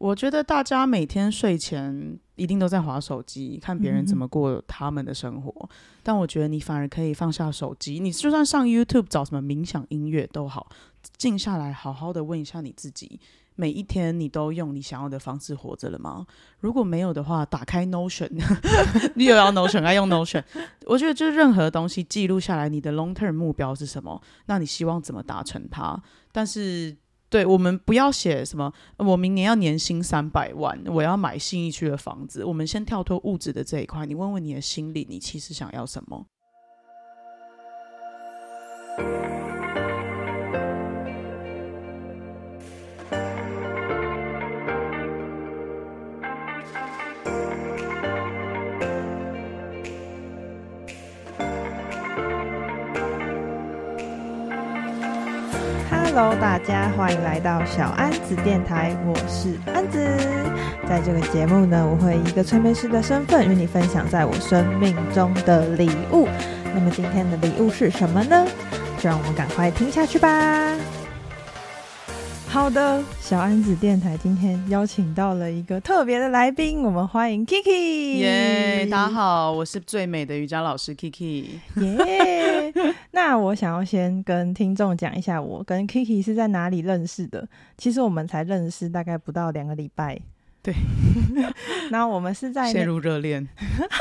我觉得大家每天睡前一定都在划手机，看别人怎么过他们的生活。嗯、但我觉得你反而可以放下手机，你就算上 YouTube 找什么冥想音乐都好，静下来好好的问一下你自己：每一天你都用你想要的方式活着了吗？如果没有的话，打开 Notion，你有要 Notion，爱用 Notion。我觉得就是任何东西记录下来，你的 long term 目标是什么？那你希望怎么达成它？但是。对，我们不要写什么，我明年要年薪三百万，我要买信义区的房子。我们先跳脱物质的这一块，你问问你的心里，你其实想要什么？Hello，大家欢迎来到小安子电台，我是安子。在这个节目呢，我会以一个催眠师的身份与你分享在我生命中的礼物。那么今天的礼物是什么呢？就让我们赶快听下去吧。好的，小安子电台今天邀请到了一个特别的来宾，我们欢迎 Kiki。耶，大家好，我是最美的瑜伽老师 Kiki。耶，那我想要先跟听众讲一下，我跟 Kiki 是在哪里认识的。其实我们才认识大概不到两个礼拜。对，然后我们是在陷入热恋，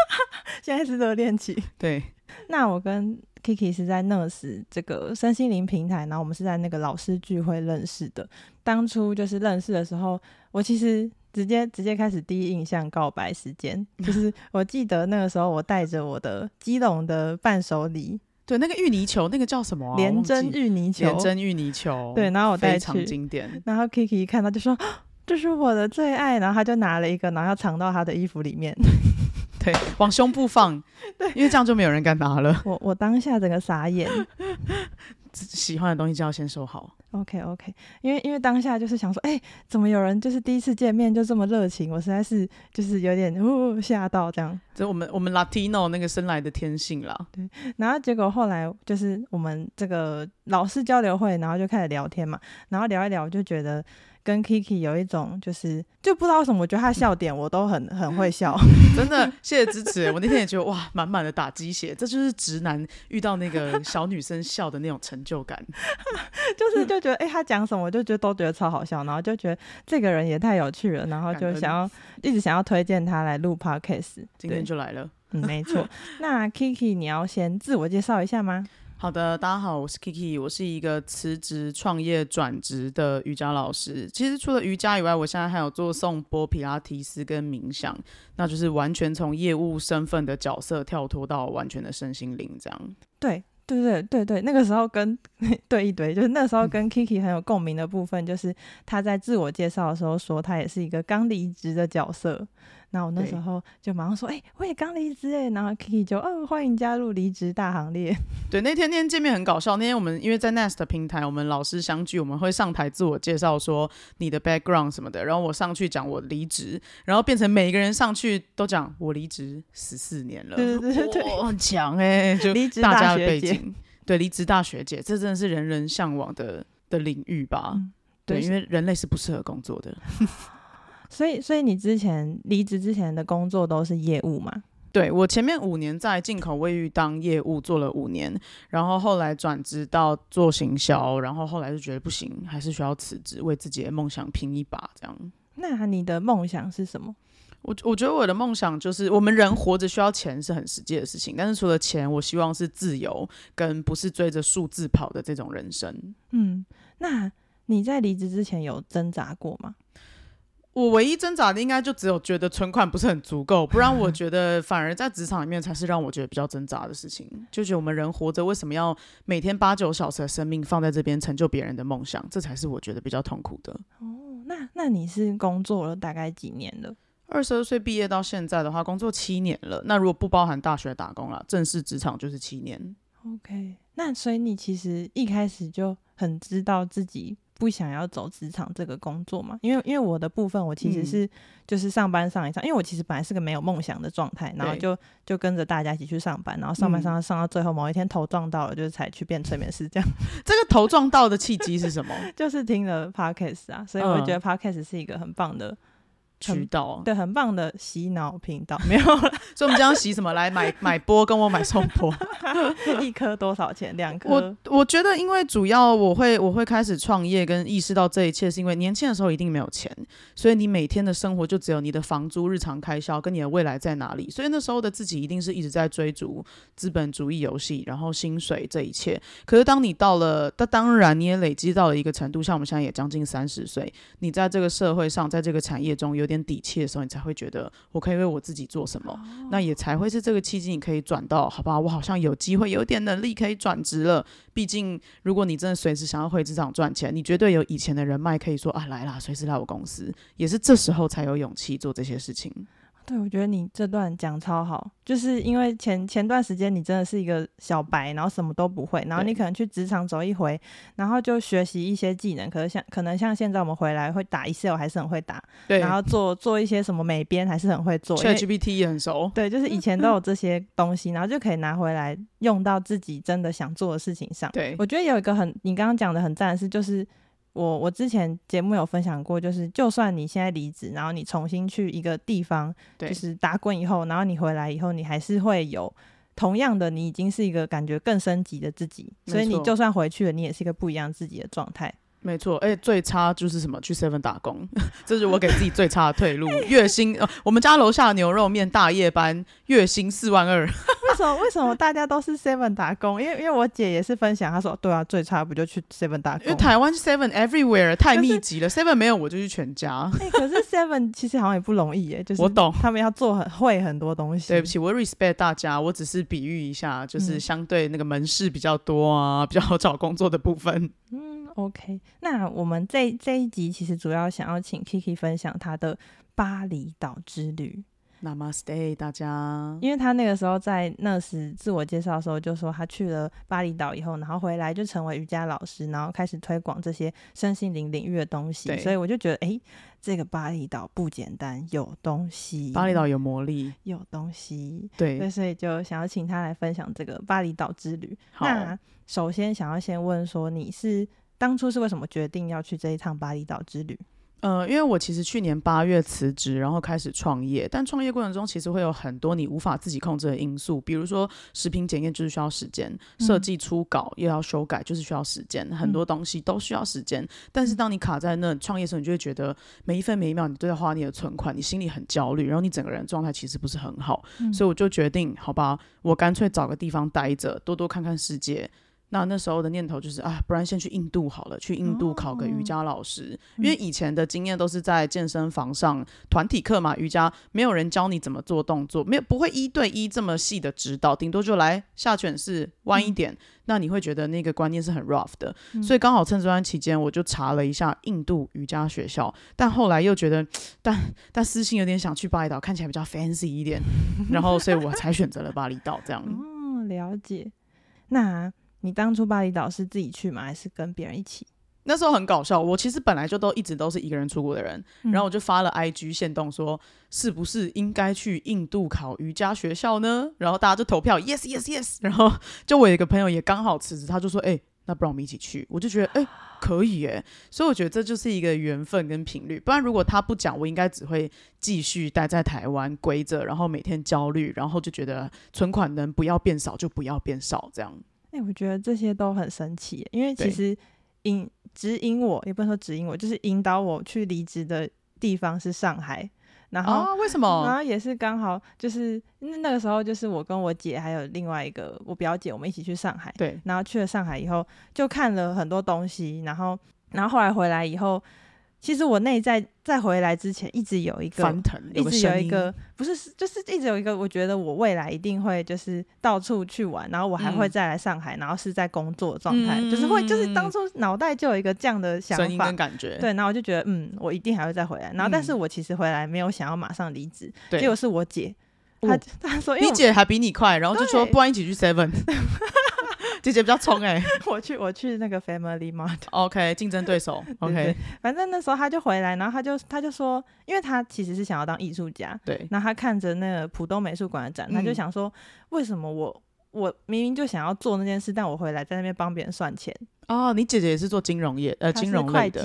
现在是热恋期。对，那我跟 Kiki 是在 Nurse 这个身心灵平台，然后我们是在那个老师聚会认识的。当初就是认识的时候，我其实直接直接开始第一印象告白时间，就是 我记得那个时候我带着我的基隆的伴手礼，对，那个芋泥球，那个叫什么、啊？连针芋泥球，连针芋泥球，对，然后我带去，非常经典。然后 Kiki 一看到就说：“这是我的最爱。”然后他就拿了一个，然后要藏到他的衣服里面。对，往胸部放，对，因为这样就没有人敢拿了。我我当下整个傻眼，喜欢的东西就要先收好。OK OK，因为因为当下就是想说，哎、欸，怎么有人就是第一次见面就这么热情？我实在是就是有点呜吓到这样。这我们我们 Latino 那个生来的天性啦。对，然后结果后来就是我们这个老师交流会，然后就开始聊天嘛，然后聊一聊，就觉得。跟 Kiki 有一种就是就不知道为什么，我觉得他笑点我都很很会笑，真的谢谢支持。我那天也觉得哇，满满的打鸡血，这就是直男遇到那个小女生笑的那种成就感，就是就觉得哎、欸，他讲什么我就觉得都觉得超好笑，然后就觉得这个人也太有趣了，然后就想要一直想要推荐他来录 Podcast，今天就来了，嗯，没错。那 Kiki 你要先自我介绍一下吗？好的，大家好，我是 Kiki，我是一个辞职创业转职的瑜伽老师。其实除了瑜伽以外，我现在还有做颂钵、皮拉提斯跟冥想，那就是完全从业务身份的角色跳脱到完全的身心灵这样。对，对对对对，那个时候跟 对一堆，就是那时候跟 Kiki 很有共鸣的部分，就是他在自我介绍的时候说，他也是一个刚离职的角色。那我那时候就马上说，哎、欸，我也刚离职哎，然后 Kiki 就哦，欢迎加入离职大行列。对，那天那天见面很搞笑。那天我们因为在 Nest 平台，我们老师相聚，我们会上台自我介绍，说你的 background 什么的。然后我上去讲我离职，然后变成每一个人上去都讲我离职十四年了，对对对对，哦、很强哎，就离职大家的背景，对，离职大学姐，这真的是人人向往的的领域吧？嗯、对，因为人类是不适合工作的。所以，所以你之前离职之前的工作都是业务吗？对，我前面五年在进口卫浴当业务做了五年，然后后来转职到做行销，然后后来就觉得不行，还是需要辞职，为自己的梦想拼一把。这样。那你的梦想是什么？我我觉得我的梦想就是，我们人活着需要钱是很实际的事情，但是除了钱，我希望是自由，跟不是追着数字跑的这种人生。嗯，那你在离职之前有挣扎过吗？我唯一挣扎的应该就只有觉得存款不是很足够，不然我觉得反而在职场里面才是让我觉得比较挣扎的事情。就觉得我们人活着为什么要每天八九小时的生命放在这边成就别人的梦想，这才是我觉得比较痛苦的。哦，那那你是工作了大概几年了？二十二岁毕业到现在的话，工作七年了。那如果不包含大学打工了，正式职场就是七年。OK，那所以你其实一开始就很知道自己。不想要走职场这个工作嘛？因为因为我的部分，我其实是就是上班上一上，嗯、因为我其实本来是个没有梦想的状态，然后就就跟着大家一起去上班，然后上班上上到最后某一天头撞到了，就是才去变催眠师这样。这个头撞到的契机是什么？就是听了 Podcast 啊，所以我觉得 Podcast 是一个很棒的渠道，对，很棒的洗脑频道，没有所以我们将洗什么来买买波，跟我买送波，一颗多少钱？两颗？我我觉得，因为主要我会我会开始创业，跟意识到这一切，是因为年轻的时候一定没有钱，所以你每天的生活就只有你的房租、日常开销跟你的未来在哪里，所以那时候的自己一定是一直在追逐资本主义游戏，然后薪水这一切。可是当你到了，那当然你也累积到了一个程度，像我们现在也将近三十岁，你在这个社会上，在这个产业中有点底气的时候，你才会觉得我可以为我自己做什么，那也才会是这个契机，你可以转到，好吧，我好像有机会，有点能力可以转职了。毕竟，如果你真的随时想要回职场赚钱，你绝对有以前的人脉可以说啊，来啦，随时来我公司，也是这时候才有勇气做这些事情。对，我觉得你这段讲超好，就是因为前前段时间你真的是一个小白，然后什么都不会，然后你可能去职场走一回，然后就学习一些技能，可是像可能像现在我们回来会打 Excel 还是很会打，对，然后做做一些什么美编还是很会做，ChatGPT 也很熟，对，就是以前都 有这些东西，然后就可以拿回来用到自己真的想做的事情上。对，我觉得有一个很你刚刚讲的很赞的是就是。我我之前节目有分享过，就是就算你现在离职，然后你重新去一个地方，就是打滚以后，然后你回来以后，你还是会有同样的，你已经是一个感觉更升级的自己，所以你就算回去了，你也是一个不一样自己的状态。没错，而且最差就是什么？去 Seven 打工，这是我给自己最差的退路。月薪，呃，我们家楼下牛肉面大夜班，月薪四万二。为什么？为什么大家都是 Seven 打工？因为因为我姐也是分享，她说对啊，最差不就去 Seven 打工？因为台湾 Seven everywhere 太密集了，Seven 没有我就去全家。哎、欸，可是 Seven 其实好像也不容易耶，就是我懂，他们要做很会很多东西。对不起，我 respect 大家，我只是比喻一下，就是相对那个门市比较多啊，比较好找工作的部分。嗯。OK，那我们这这一集其实主要想要请 Kiki 分享他的巴厘岛之旅。Namaste，大家。因为他那个时候在那时自我介绍的时候就说他去了巴厘岛以后，然后回来就成为瑜伽老师，然后开始推广这些身心灵领域的东西。所以我就觉得，哎、欸，这个巴厘岛不简单，有东西。巴厘岛有魔力，有东西。对，所以就想要请他来分享这个巴厘岛之旅。那首先想要先问说，你是？当初是为什么决定要去这一趟巴厘岛之旅？呃，因为我其实去年八月辞职，然后开始创业。但创业过程中，其实会有很多你无法自己控制的因素，比如说食品检验就是需要时间，设计初稿又要修改就是需要时间，嗯、很多东西都需要时间。但是当你卡在那创业的时候，你就会觉得每一分每一秒你都在花你的存款，你心里很焦虑，然后你整个人状态其实不是很好。嗯、所以我就决定，好吧，我干脆找个地方待着，多多看看世界。那那时候的念头就是啊，不然先去印度好了，去印度考个瑜伽老师。哦、因为以前的经验都是在健身房上团体课嘛，瑜伽没有人教你怎么做动作，没有不会一对一这么细的指导，顶多就来下犬式弯一点。嗯、那你会觉得那个观念是很 rough 的，嗯、所以刚好趁这段期间，我就查了一下印度瑜伽学校，但后来又觉得，但但私心有点想去巴厘岛，看起来比较 fancy 一点，然后所以我才选择了巴厘岛这样。哦，了解。那。你当初巴厘岛是自己去吗？还是跟别人一起？那时候很搞笑，我其实本来就都一直都是一个人出国的人，嗯、然后我就发了 IG 限动说，是不是应该去印度考瑜伽学校呢？然后大家就投票，yes yes yes。然后就我有一个朋友也刚好辞职，他就说，哎、欸，那不然我们一起去？我就觉得，哎、欸，可以哎。所以我觉得这就是一个缘分跟频率，不然如果他不讲，我应该只会继续待在台湾归着，然后每天焦虑，然后就觉得存款能不要变少就不要变少这样。哎、欸，我觉得这些都很神奇，因为其实引指引我，也不能说指引我，就是引导我去离职的地方是上海。然后、啊、为什么？然后也是刚好就是那个时候，就是我跟我姐还有另外一个我表姐，我们一起去上海。对，然后去了上海以后，就看了很多东西，然后然后后来回来以后。其实我内在在回来之前一直有一个翻腾，一直有一个不是，就是一直有一个，我觉得我未来一定会就是到处去玩，然后我还会再来上海，嗯、然后是在工作状态，嗯、就是会就是当初脑袋就有一个这样的想法，感觉，对，然后我就觉得嗯，我一定还会再回来，然后但是我其实回来没有想要马上离职，对结果是我姐，她她说你姐还比你快，然后就说不然一起去 Seven。姐姐比较冲哎、欸，我去我去那个 Family Mart，OK，竞争对手，OK，反正那时候他就回来，然后他就他就说，因为他其实是想要当艺术家，对，然后他看着那个浦东美术馆的展，嗯、他就想说，为什么我我明明就想要做那件事，但我回来在那边帮别人算钱？哦，你姐姐也是做金融业，呃，金融类的。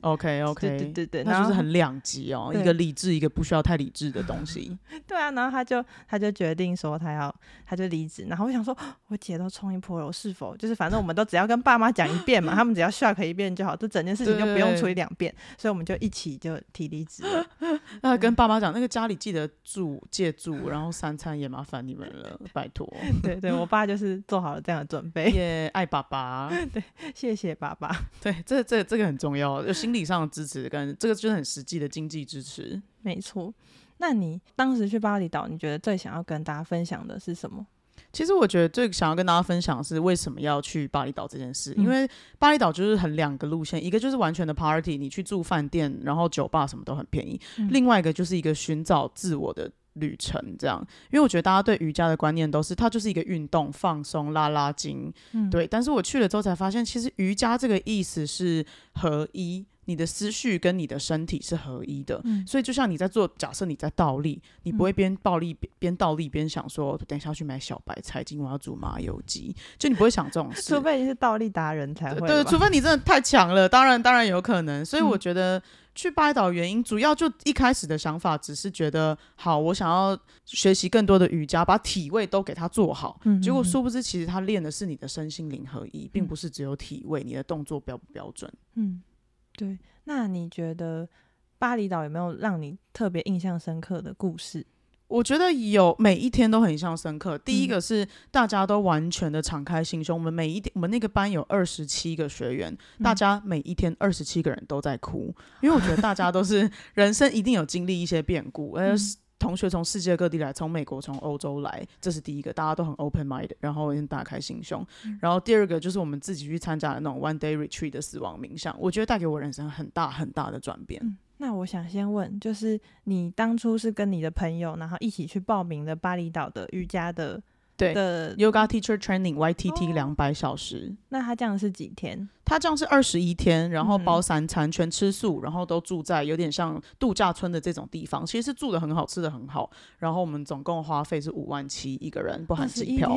OK OK，对对对对，那就是很两极哦，一个理智，一个不需要太理智的东西。对啊，然后他就他就决定说他要他就离职，然后我想说，我姐都冲一波了，我是否就是反正我们都只要跟爸妈讲一遍嘛，他们只要 shock 一遍就好，这整件事情就不用处理两遍，所以我们就一起就提离职了。那跟爸妈讲，那个家里记得住借住，然后三餐也麻烦你们了，拜托。对对，我爸就是做好了这样的准备，也爱爸爸，对，谢谢爸爸。对，这这这个很重要，就心理上的支持跟这个就是很实际的经济支持。没错。那你当时去巴厘岛，你觉得最想要跟大家分享的是什么？其实我觉得最想要跟大家分享的是为什么要去巴厘岛这件事，嗯、因为巴厘岛就是很两个路线，一个就是完全的 party，你去住饭店，然后酒吧什么都很便宜；嗯、另外一个就是一个寻找自我的旅程，这样。因为我觉得大家对瑜伽的观念都是它就是一个运动，放松、拉拉筋，嗯、对。但是我去了之后才发现，其实瑜伽这个意思是合一。你的思绪跟你的身体是合一的，嗯、所以就像你在做，假设你在倒立，你不会边倒立边倒立边想说，等一下去买小白菜，今晚要煮麻油鸡，就你不会想这种事。除非你是倒立达人才会。对，除非你真的太强了，当然当然有可能。所以我觉得去巴厘岛原因，主要就一开始的想法只是觉得，好，我想要学习更多的瑜伽，把体位都给它做好。嗯、结果殊不知，其实他练的是你的身心灵合一，并不是只有体位，你的动作标不标准。嗯。对，那你觉得巴厘岛有没有让你特别印象深刻的故事？我觉得有，每一天都很印象深刻。第一个是大家都完全的敞开心胸，我们每一天，我们那个班有二十七个学员，大家每一天二十七个人都在哭，因为我觉得大家都是 人生一定有经历一些变故，而同学从世界各地来，从美国、从欧洲来，这是第一个，大家都很 open mind，然后很打开心胸。嗯、然后第二个就是我们自己去参加的那种 one day retreat 的死亡冥想，我觉得带给我人生很大很大的转变。嗯、那我想先问，就是你当初是跟你的朋友，然后一起去报名的巴厘岛的瑜伽的？对的，Yoga Teacher Training YTT 两百小时。哦，那他这样是几天？他这样是二十一天，然后包三餐，全吃素，然后都住在有点像度假村的这种地方，其实是住的很好，吃的很好。然后我们总共花费是五万七一个人，不含机票。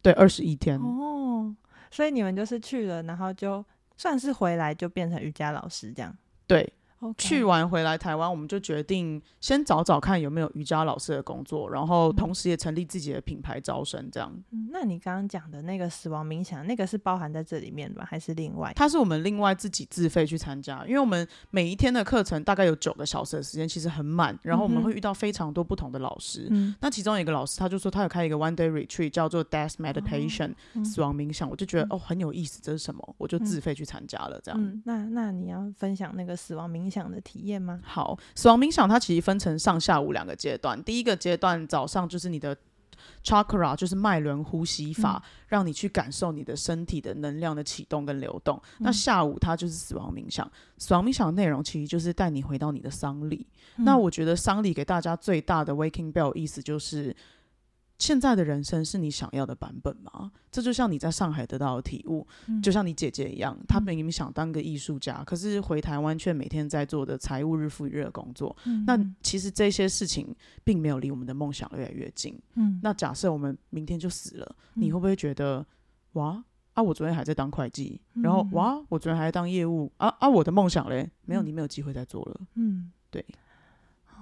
对，二十一天。哦，所以你们就是去了，然后就算是回来就变成瑜伽老师这样。对。去完回来台湾，我们就决定先找找看有没有瑜伽老师的工作，然后同时也成立自己的品牌招生，这样。嗯，那你刚刚讲的那个死亡冥想，那个是包含在这里面的吗？还是另外？它是我们另外自己自费去参加，因为我们每一天的课程大概有九个小时的时间，其实很满，然后我们会遇到非常多不同的老师。嗯，那其中一个老师他就说他有开一个 one day retreat，叫做 death meditation，哦，死亡冥想，我就觉得哦很有意思，这是什么？我就自费去参加了，这样。嗯，那那你要分享那个死亡冥想的体验吗？好，死亡冥想它其实分成上下午两个阶段。第一个阶段早上就是你的 chakra，就是脉轮呼吸法，嗯、让你去感受你的身体的能量的启动跟流动。嗯、那下午它就是死亡冥想，死亡冥想的内容其实就是带你回到你的丧礼。嗯、那我觉得丧礼给大家最大的 waking bell 意思就是。现在的人生是你想要的版本吗？这就像你在上海得到的体悟，嗯、就像你姐姐一样，她明明想当个艺术家，嗯、可是回台湾却每天在做的财务日复一日的工作。嗯、那其实这些事情并没有离我们的梦想越来越近。嗯、那假设我们明天就死了，嗯、你会不会觉得哇啊，我昨天还在当会计，嗯、然后哇，我昨天还在当业务啊啊，我的梦想嘞？没有，你没有机会再做了。嗯，对。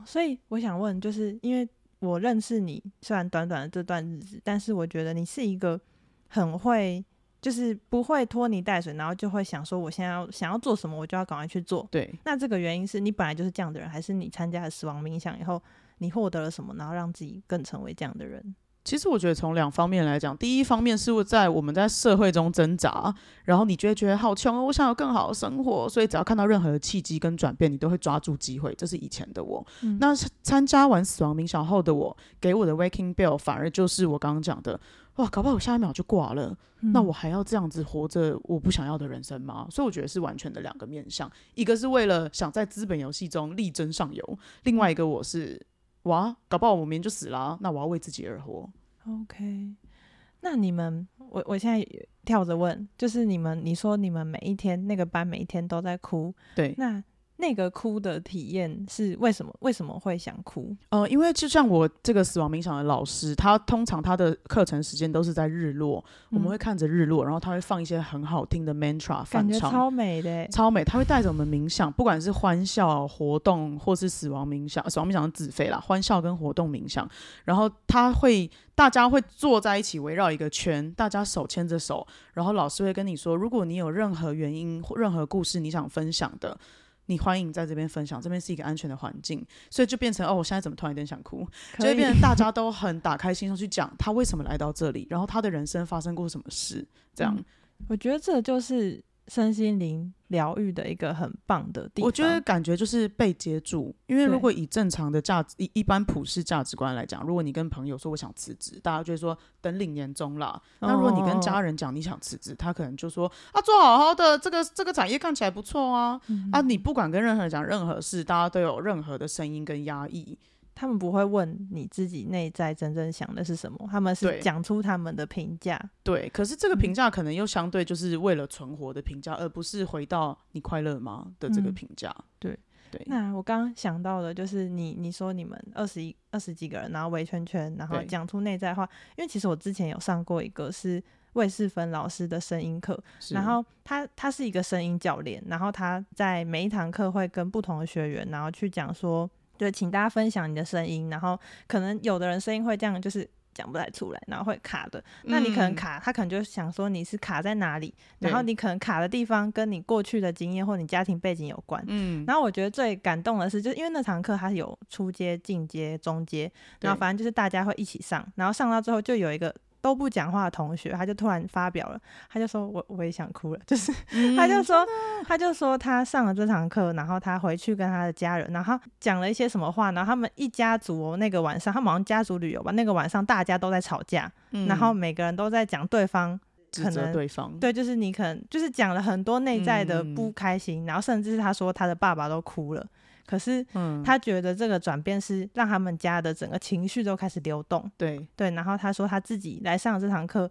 所以我想问，就是因为。我认识你，虽然短短的这段日子，但是我觉得你是一个很会，就是不会拖泥带水，然后就会想说，我现在要想要做什么，我就要赶快去做。对，那这个原因是你本来就是这样的人，还是你参加了死亡冥想以后，你获得了什么，然后让自己更成为这样的人？其实我觉得从两方面来讲，第一方面是在我们在社会中挣扎，然后你就会觉得好穷哦，我想有更好的生活，所以只要看到任何的契机跟转变，你都会抓住机会。这是以前的我。嗯、那参加完死亡冥想后的我，给我的 waking bell 反而就是我刚刚讲的，哇，搞不好我下一秒就挂了，嗯、那我还要这样子活着我不想要的人生吗？所以我觉得是完全的两个面向，一个是为了想在资本游戏中力争上游，另外一个我是。哇，搞不好我明天就死了啊，那我要为自己而活。OK，那你们，我我现在跳着问，就是你们，你说你们每一天那个班每一天都在哭，对，那那个哭的体验是为什么？为什么会想哭？呃，因为就像我这个死亡冥想的老师，他通常他的课程时间都是在日落，嗯、我们会看着日落，然后他会放一些很好听的 mantra，感觉超美的，超美。他会带着我们冥想，不管是欢笑活动或是死亡冥想，死亡冥想是自费啦，欢笑跟活动冥想，然后他会大家会坐在一起围绕一个圈，大家手牵着手，然后老师会跟你说，如果你有任何原因或任何故事你想分享的。你欢迎在这边分享，这边是一个安全的环境，所以就变成哦，我现在怎么突然有点想哭？就会变成大家都很打开心胸去讲他为什么来到这里，然后他的人生发生过什么事，这样。嗯，我觉得这就是。身心灵疗愈的一个很棒的地方，我觉得感觉就是被接住。因为如果以正常的价值，一一般普世价值观来讲，如果你跟朋友说我想辞职，大家就会说等领年终啦。那如果你跟家人讲你想辞职，他可能就说啊，做好好的，这个这个产业看起来不错啊。嗯、啊，你不管跟任何人讲任何事，大家都有任何的声音跟压抑。他们不会问你自己内在真正想的是什么，他们是讲出他们的评价。对，可是这个评价可能又相对就是为了存活的评价，嗯、而不是回到你快乐吗的这个评价。嗯、对对。那我刚刚想到的就是你你说你们二十一二十几个人，然后围圈圈，然后讲出内在话。因为其实我之前有上过一个是魏世芬老师的声音课，然后他他是一个声音教练，然后他在每一堂课会跟不同的学员，然后去讲说。对，请大家分享你的声音，然后可能有的人声音会这样，就是讲不太出来，然后会卡的。那你可能卡，他可能就想说你是卡在哪里，然后你可能卡的地方跟你过去的经验或你家庭背景有关。嗯，然后我觉得最感动的是，就是因为那堂课它有初阶、进阶、中阶，然后反正就是大家会一起上，然后上到之后就有一个。都不讲话的同学，他就突然发表了，他就说我我也想哭了，就是、嗯、他就说他就说他上了这堂课，然后他回去跟他的家人，然后讲了一些什么话，然后他们一家族那个晚上，他们好像家族旅游吧，那个晚上大家都在吵架，嗯、然后每个人都在讲对方可能对方。对，就是你可能就是讲了很多内在的不开心，嗯、然后甚至是他说他的爸爸都哭了。可是，嗯他觉得这个转变是让他们家的整个情绪都开始流动。对对，然后他说他自己来上这堂课，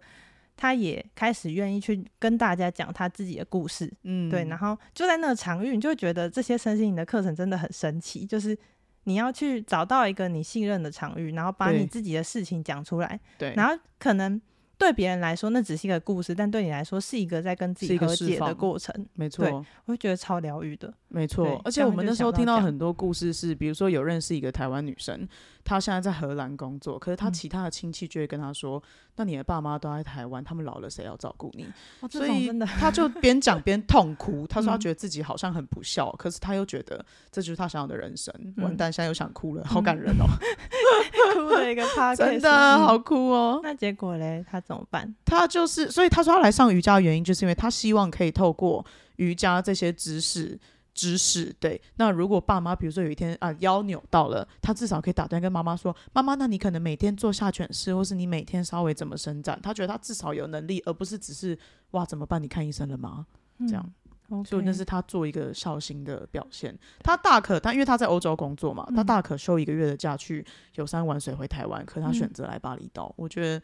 他也开始愿意去跟大家讲他自己的故事。嗯，对，然后就在那个场域，你就会觉得这些身心灵的课程真的很神奇，就是你要去找到一个你信任的场域，然后把你自己的事情讲出来。对，然后可能。对别人来说，那只是一个故事，但对你来说，是一个在跟自己和解的过程。没错，我会觉得超疗愈的。没错，而且我们那时候听到很多故事是，比如说有认识一个台湾女生。他现在在荷兰工作，可是他其他的亲戚就会跟他说：“嗯、那你的爸妈都在台湾，他们老了谁要照顾你？”哦、所以他就 边讲边痛哭。他说他觉得自己好像很不孝，嗯、可是他又觉得这就是他想要的人生。嗯、完蛋，现在又想哭了，好感人哦！哭了一个 趴，真的好哭哦。那结果嘞，他怎么办？他就是，所以他说他来上瑜伽的原因，就是因为他希望可以透过瑜伽这些知识。知识对，那如果爸妈比如说有一天啊腰扭到了，他至少可以打断跟妈妈说：“妈妈，那你可能每天做下犬式，或是你每天稍微怎么伸展？”他觉得他至少有能力，而不是只是哇怎么办？你看医生了吗？这样，嗯 okay、所以那是他做一个孝心的表现。他大可他因为他在欧洲工作嘛，他大可休一个月的假去游山玩水回台湾，可他选择来巴厘岛，嗯、我觉得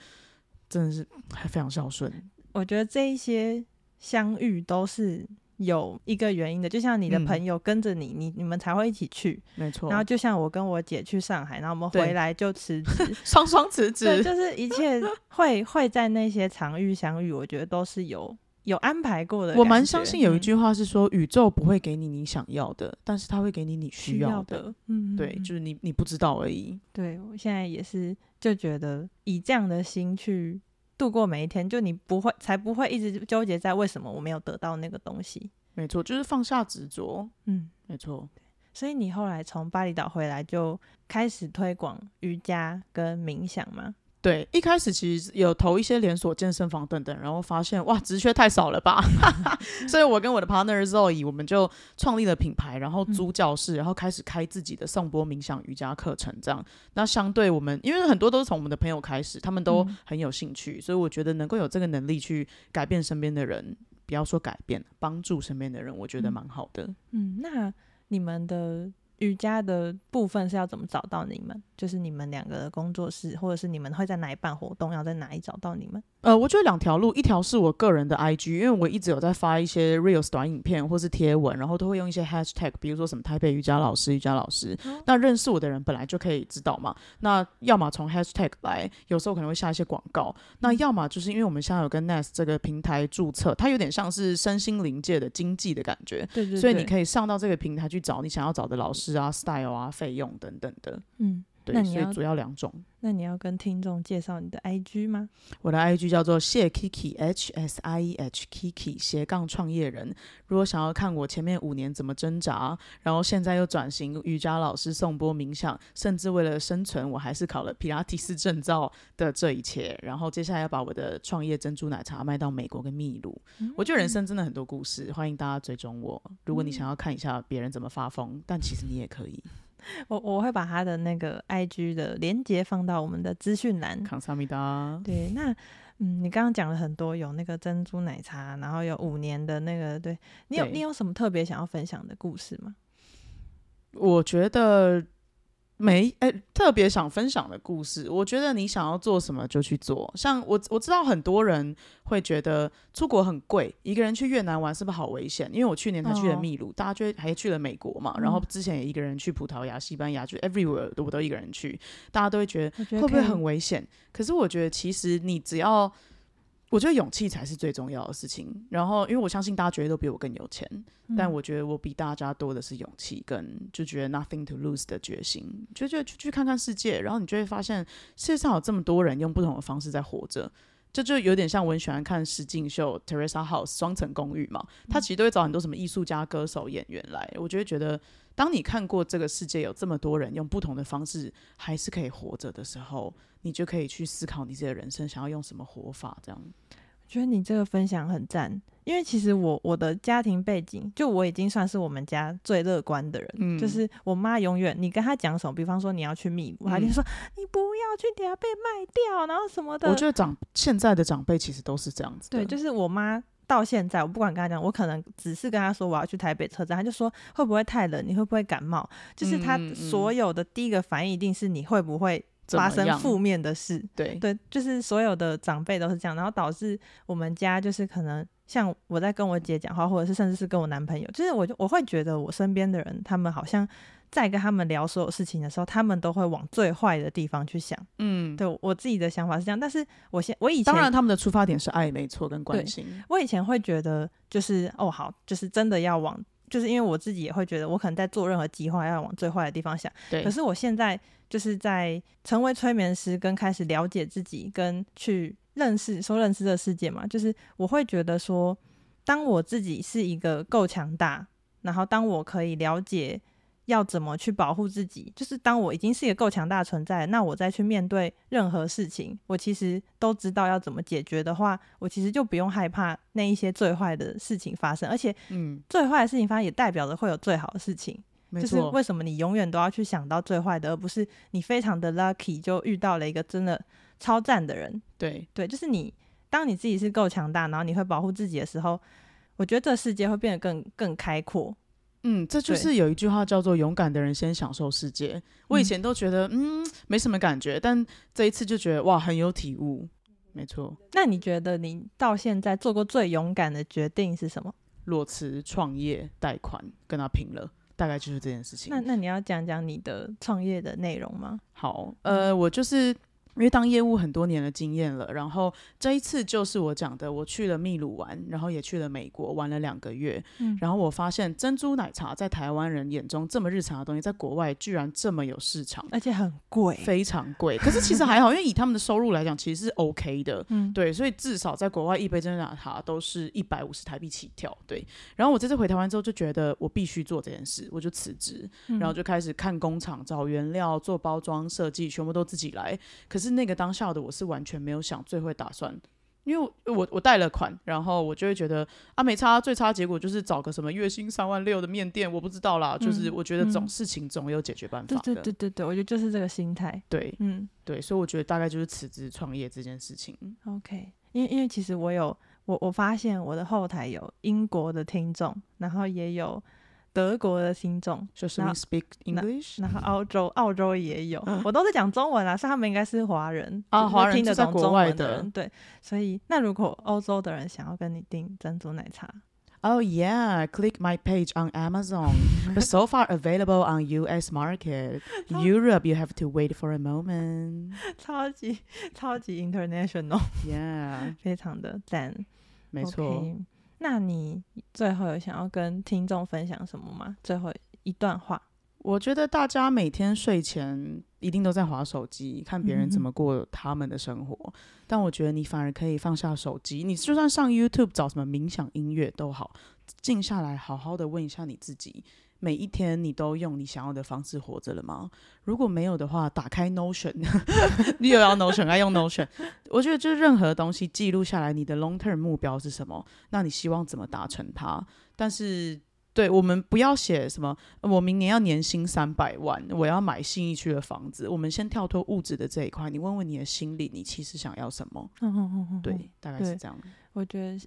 真的是还非常孝顺。我觉得这一些相遇都是。有一个原因的，就像你的朋友跟着你，嗯、你你们才会一起去，没错。然后就像我跟我姐去上海，然后我们回来就辞职，双双辞职，对，就是一切会会在那些场域相遇，我觉得都是有有安排过的。我蛮相信有一句话是说，嗯、宇宙不会给你你想要的，但是他会给你你需要的。要的嗯，对，就是你你不知道而已。对，我现在也是就觉得以这样的心去。度过每一天，就你不会，才不会一直纠结在为什么我没有得到那个东西。没错，就是放下执着。嗯，没错。所以你后来从巴厘岛回来，就开始推广瑜伽跟冥想吗？对，一开始其实有投一些连锁健身房等等，然后发现哇，职缺太少了吧，所以我跟我的 partner Zoe，我们就创立了品牌，然后租教室，然后开始开自己的颂钵冥想瑜伽课程。这样，那相对我们，因为很多都是从我们的朋友开始，他们都很有兴趣，所以我觉得能够有这个能力去改变身边的人，不要说改变，帮助身边的人，我觉得蛮好的。嗯，那你们的。瑜伽的部分是要怎么找到你们？就是你们两个的工作室，或者是你们会在哪里办活动？要在哪里找到你们？呃，我觉得两条路，一条是我个人的 IG，因为我一直有在发一些 Reels 短影片或是贴文，然后都会用一些 Hashtag，比如说什么台北瑜伽老师、瑜伽老师。嗯、那认识我的人本来就可以知道嘛。那要么从 Hashtag 来，有时候可能会下一些广告。那要么就是因为我们现在有跟 Nest 这个平台注册，它有点像是身心灵界的经济的感觉。对对对。所以你可以上到这个平台去找你想要找的老师啊、Style 啊、费用等等的。嗯。对，所以主要两种。那你要跟听众介绍你的 IG 吗？我的 IG 叫做谢 Kiki H S I E H Kiki 斜杠创业人。如果想要看我前面五年怎么挣扎，然后现在又转型瑜伽老师、颂钵冥想，甚至为了生存，我还是考了皮拉提斯证照的这一切。然后接下来要把我的创业珍珠奶茶卖到美国跟秘鲁。嗯、我觉得人生真的很多故事，欢迎大家追踪我。如果你想要看一下别人怎么发疯，但其实你也可以。我我会把他的那个 IG 的连接放到我们的资讯栏。康萨米达。对，那嗯，你刚刚讲了很多，有那个珍珠奶茶，然后有五年的那个，对你有对你有什么特别想要分享的故事吗？我觉得。没，哎、欸，特别想分享的故事。我觉得你想要做什么就去做。像我，我知道很多人会觉得出国很贵，一个人去越南玩是不是好危险？因为我去年才去了秘鲁，哦、大家就还去了美国嘛。然后之前也一个人去葡萄牙、西班牙，就 everywhere 我都一个人去，大家都会觉得会不会很危险？可是我觉得其实你只要。我觉得勇气才是最重要的事情。然后，因为我相信大家绝对都比我更有钱，嗯、但我觉得我比大家多的是勇气，跟就觉得 nothing to lose 的决心，就觉得去去看看世界。然后你就会发现，世界上有这么多人用不同的方式在活着。这就，有点像我很喜欢看实境秀 Terrace House 双层公寓嘛，他其实都会找很多什么艺术家、歌手、演员来。我就会觉得，当你看过这个世界有这么多人用不同的方式还是可以活着的时候，你就可以去思考你自己的人生想要用什么活法。这样，我觉得你这个分享很赞。因为其实我我的家庭背景，就我已经算是我们家最乐观的人。嗯，就是我妈永远，你跟她讲什么，比方说你要去秘鲁，她就说你不要去，等下被卖掉，然后什么的。我觉得长现在的长辈其实都是这样子。对，就是我妈到现在，我不管跟她讲，我可能只是跟她说我要去台北车站，她就说会不会太冷，你会不会感冒？就是她所有的第一个反应一定是你会不会发生负面的事。对对，就是所有的长辈都是这样，然后导致我们家就是可能。像我在跟我姐讲话，或者是甚至是跟我男朋友，就是我就我会觉得我身边的人，他们好像在跟他们聊所有事情的时候，他们都会往最坏的地方去想。嗯，对，我自己的想法是这样，但是我现我以前当然他们的出发点是爱，没错，跟关心。我以前会觉得就是哦好，就是真的要往，就是因为我自己也会觉得我可能在做任何计划要往最坏的地方想。对，可是我现在就是在成为催眠师，跟开始了解自己，跟去。认识说认识这个世界嘛，就是我会觉得说，当我自己是一个够强大，然后当我可以了解要怎么去保护自己，就是当我已经是一个够强大的存在，那我再去面对任何事情，我其实都知道要怎么解决的话，我其实就不用害怕那一些最坏的事情发生，而且，嗯，最坏的事情发生也代表着会有最好的事情，嗯、就是为什么你永远都要去想到最坏的，而不是你非常的 lucky 就遇到了一个真的。超赞的人，对对，就是你。当你自己是够强大，然后你会保护自己的时候，我觉得这世界会变得更更开阔。嗯，这就是有一句话叫做“勇敢的人先享受世界”。我以前都觉得嗯，嗯没什么感觉，但这一次就觉得哇很有体悟。没错。那你觉得你到现在做过最勇敢的决定是什么？裸辞创业贷款跟他拼了，大概就是这件事情。那那你要讲讲你的创业的内容吗？好，呃，我就是。因为当业务很多年的经验了，然后这一次就是我讲的，我去了秘鲁玩，然后也去了美国玩了两个月，嗯，然后我发现珍珠奶茶在台湾人眼中这么日常的东西，在国外居然这么有市场，而且很贵，非常贵。可是其实还好，因为以他们的收入来讲，其实是 OK 的，嗯，对，所以至少在国外一杯珍珠奶茶都是一百五十台币起跳，对。然后我这次回台湾之后就觉得我必须做这件事，我就辞职，然后就开始看工厂、找原料、做包装设计，全部都自己来。可是。是那个当下的我是完全没有想最会打算，因为我我贷了款，然后我就会觉得啊没差，最差结果就是找个什么月薪三万六的面店，我不知道啦，嗯、就是我觉得这种事情总有解决办法的。对对对对对，我觉得就是这个心态。对，嗯，对，所以我觉得大概就是辞职创业这件事情。OK，因为因为其实我有我我发现我的后台有英国的听众，然后也有德国的听众，就是 speak English，然后澳洲澳洲也有，我都是讲中文啦，所以他们应该是华人啊，华人听得懂中文的人，对，所以那如果欧洲的人想要跟你订珍珠奶茶，Oh yeah，click my page on Amazon，but so far available on US market. Europe you have to wait for a moment，超级超级 international，Yeah，非常的赞，没错。那你最后有想要跟听众分享什么吗？最后一段话，我觉得大家每天睡前一定都在划手机，看别人怎么过他们的生活。嗯、但我觉得你反而可以放下手机，你就算上 YouTube 找什么冥想音乐都好，静下来好好的问一下你自己。每一天你都用你想要的方式活着了吗？如果没有的话，打开 Notion，你有要 Notion，爱用 Notion。我觉得就是任何东西记录下来，你的 long term 目标是什么？那你希望怎么达成它？但是，对我们不要写什么，我明年要年薪三百万，我要买信义区的房子。我们先跳脱物质的这一块，你问问你的心理，你其实想要什么？对，大概是这样。我觉得。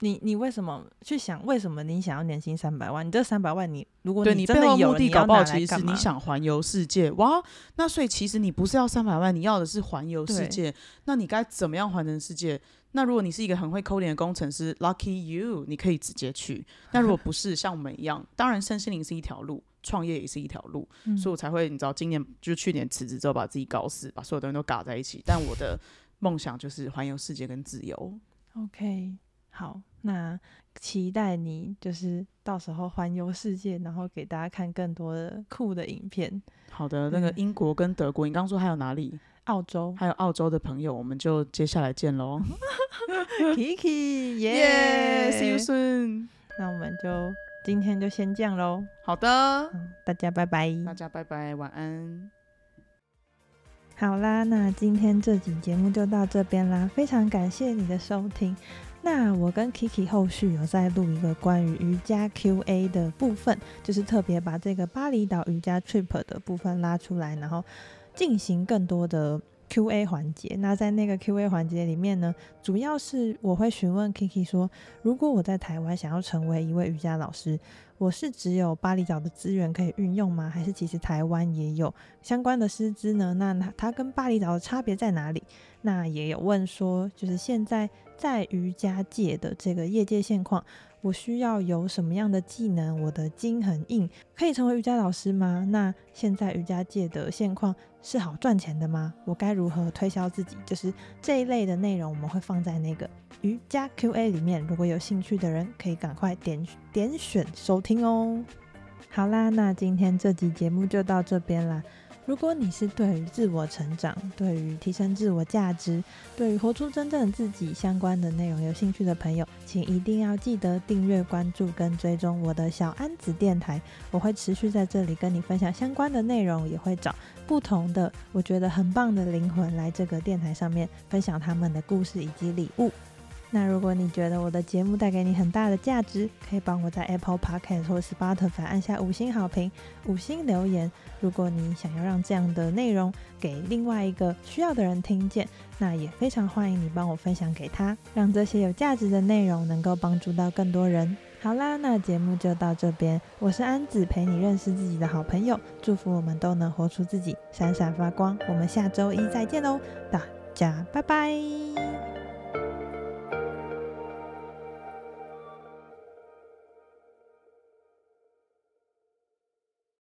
你你为什么去想？为什么你想要年薪三百万？你这三百万你，你如果你真的目的搞不好其实是你想环游世界哇！那所以其实你不是要三百万，你要的是环游世界。那你该怎么样环游世界？那如果你是一个很会 coding 的工程师，Lucky you，你可以直接去。那如果不是像我们一样，当然身心灵是一条路，创业也是一条路，嗯、所以我才会你知道，今年就去年辞职之后把自己搞死，把所有东西都嘎在一起。但我的梦想就是环游世界跟自由。OK，好，那。期待你就是到时候环游世界，然后给大家看更多的酷的影片。好的，那个英国跟德国，嗯、你刚刚说还有哪里？澳洲，还有澳洲的朋友，我们就接下来见喽。Kiki，耶，See you soon。那我们就今天就先这样喽。好的，嗯，大家拜拜。大家拜拜，晚安。好啦，那今天这集节目就到这边啦，非常感谢你的收听。那我跟 Kiki 后续有在录一个关于瑜伽 QA 的部分，就是特别把这个巴厘岛瑜伽 trip 的部分拉出来，然后进行更多的 QA 环节。那在那个 QA 环节里面呢，主要是我会询问 Kiki 说，如果我在台湾想要成为一位瑜伽老师，我是只有巴厘岛的资源可以运用吗？还是其实台湾也有相关的师资呢？那它跟巴厘岛的差别在哪里？那也有问说，就是现在在瑜伽界的这个业界现况，我需要有什么样的技能？我的筋很硬，可以成为瑜伽老师吗？那现在瑜伽界的现况是好赚钱的吗？我该如何推销自己？就是这一类的内容，我们会放在那个瑜伽 QA 里面。如果有兴趣的人，可以赶快点点选收听哦。好啦，那今天这集节目就到这边啦。如果你是对于自我成长、对于提升自我价值、对于活出真正自己相关的内容有兴趣的朋友，请一定要记得订阅、关注跟追踪我的小安子电台。我会持续在这里跟你分享相关的内容，也会找不同的我觉得很棒的灵魂来这个电台上面分享他们的故事以及礼物。那如果你觉得我的节目带给你很大的价值，可以帮我在 Apple Podcast 或 Spotify 按下五星好评、五星留言。如果你想要让这样的内容给另外一个需要的人听见，那也非常欢迎你帮我分享给他，让这些有价值的内容能够帮助到更多人。好啦，那节目就到这边，我是安子，陪你认识自己的好朋友，祝福我们都能活出自己，闪闪发光。我们下周一再见喽，大家拜拜。